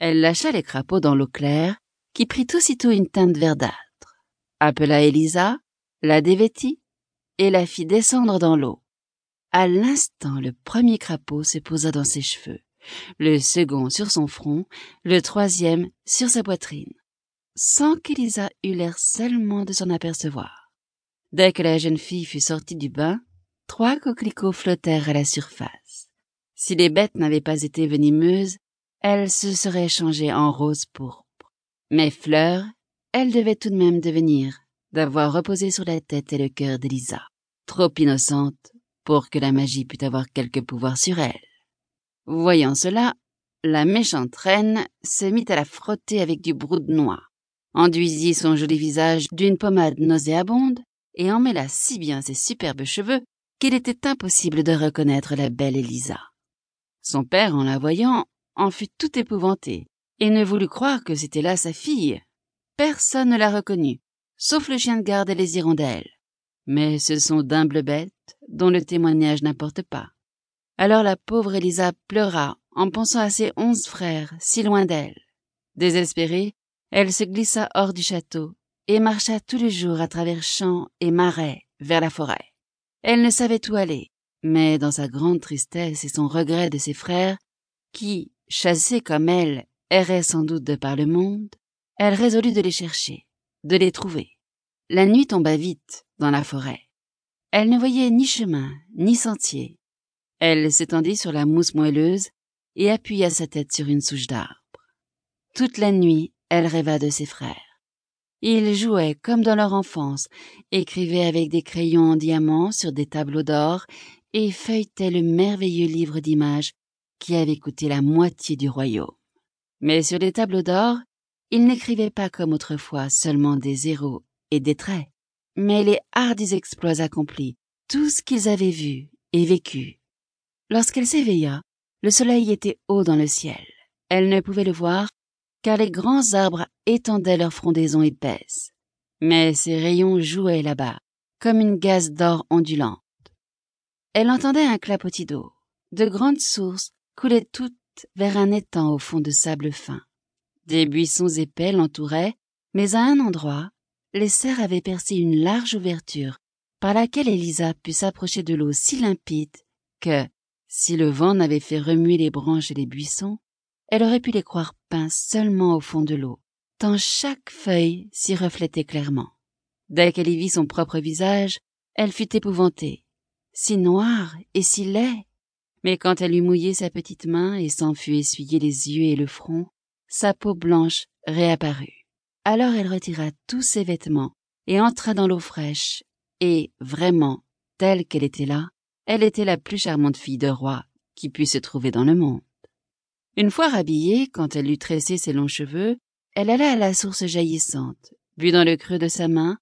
Elle lâcha les crapauds dans l'eau claire, qui prit aussitôt une teinte verdâtre, appela Elisa, la dévêtit et la fit descendre dans l'eau. À l'instant, le premier crapaud se posa dans ses cheveux, le second sur son front, le troisième sur sa poitrine, sans qu'Elisa eût l'air seulement de s'en apercevoir. Dès que la jeune fille fut sortie du bain, trois coquelicots flottèrent à la surface. Si les bêtes n'avaient pas été venimeuses, elles se seraient changées en rose pourpre. Mais Fleur, elle devait tout de même devenir, d'avoir reposé sur la tête et le cœur d'Elisa, trop innocente pour que la magie pût avoir quelque pouvoir sur elle. Voyant cela, la méchante reine se mit à la frotter avec du brou de noix, enduisit son joli visage d'une pommade nauséabonde et emmêla si bien ses superbes cheveux qu'il était impossible de reconnaître la belle Elisa. Son père, en la voyant, en fut tout épouvanté et ne voulut croire que c'était là sa fille. Personne ne la reconnut, sauf le chien de garde et les hirondelles. Mais ce sont d'humbles bêtes dont le témoignage n'importe pas. Alors la pauvre Elisa pleura en pensant à ses onze frères si loin d'elle. Désespérée, elle se glissa hors du château et marcha tous les jours à travers champs et marais vers la forêt. Elle ne savait où aller, mais dans sa grande tristesse et son regret de ses frères, qui, chassés comme elle, errait sans doute de par le monde, elle résolut de les chercher, de les trouver. La nuit tomba vite dans la forêt. Elle ne voyait ni chemin, ni sentier. Elle s'étendit sur la mousse moelleuse et appuya sa tête sur une souche d'arbre. Toute la nuit, elle rêva de ses frères. Ils jouaient comme dans leur enfance, écrivaient avec des crayons en diamant sur des tableaux d'or et feuilletaient le merveilleux livre d'images qui avait coûté la moitié du royaume. Mais sur les tableaux d'or, ils n'écrivaient pas comme autrefois seulement des héros et des traits, mais les hardis exploits accomplis, tout ce qu'ils avaient vu et vécu. Lorsqu'elle s'éveilla, le soleil était haut dans le ciel. Elle ne pouvait le voir car les grands arbres étendaient leurs frondaisons épaisses. Mais ces rayons jouaient là-bas, comme une gaze d'or ondulante. Elle entendait un clapotis d'eau. De grandes sources coulaient toutes vers un étang au fond de sable fin. Des buissons épais l'entouraient, mais à un endroit, les cerfs avaient percé une large ouverture par laquelle Elisa put s'approcher de l'eau si limpide que, si le vent n'avait fait remuer les branches et les buissons, elle aurait pu les croire peints seulement au fond de l'eau, tant chaque feuille s'y reflétait clairement. Dès qu'elle y vit son propre visage, elle fut épouvantée. Si noir et si laid, mais quand elle eut mouillé sa petite main et s'en fut essuyer les yeux et le front, sa peau blanche réapparut. Alors elle retira tous ses vêtements et entra dans l'eau fraîche, et, vraiment, telle qu'elle était là, elle était la plus charmante fille de roi qui pût se trouver dans le monde. Une fois rhabillée, quand elle eut tressé ses longs cheveux, elle alla à la source jaillissante, but dans le creux de sa main,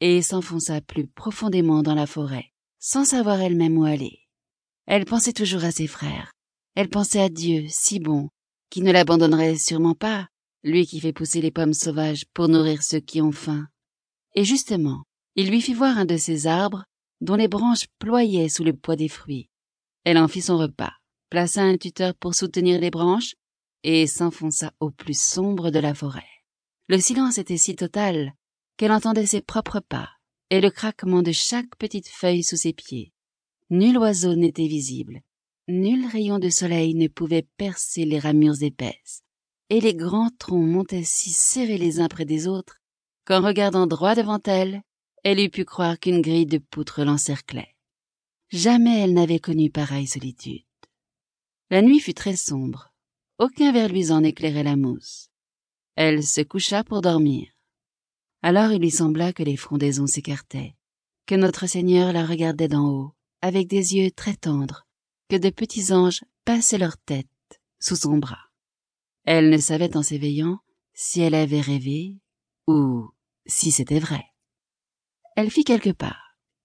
et s'enfonça plus profondément dans la forêt, sans savoir elle-même où aller. Elle pensait toujours à ses frères. Elle pensait à Dieu, si bon, qui ne l'abandonnerait sûrement pas, lui qui fait pousser les pommes sauvages pour nourrir ceux qui ont faim. Et justement, il lui fit voir un de ces arbres dont les branches ployaient sous le poids des fruits. Elle en fit son repas, plaça un tuteur pour soutenir les branches, et s'enfonça au plus sombre de la forêt. Le silence était si total qu'elle entendait ses propres pas et le craquement de chaque petite feuille sous ses pieds. Nul oiseau n'était visible, nul rayon de soleil ne pouvait percer les ramures épaisses, et les grands troncs montaient si serrés les uns près des autres qu'en regardant droit devant elle, elle eût pu croire qu'une grille de poutres l'encerclait. Jamais elle n'avait connu pareille solitude. La nuit fut très sombre, aucun verre luisant n'éclairait la mousse. Elle se coucha pour dormir. Alors il lui sembla que les frondaisons s'écartaient, que notre Seigneur la regardait d'en haut, avec des yeux très tendres, que de petits anges passaient leur tête sous son bras. Elle ne savait en s'éveillant si elle avait rêvé ou si c'était vrai. Elle fit quelques pas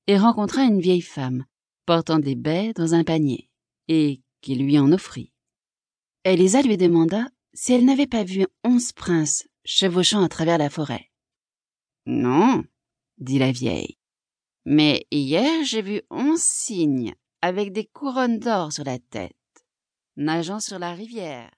et rencontra une vieille femme portant des baies dans un panier et qui lui en offrit. Elisa lui demanda si elle n'avait pas vu onze princes chevauchant à travers la forêt. Non, dit la vieille, mais hier j'ai vu onze cygnes avec des couronnes d'or sur la tête, nageant sur la rivière.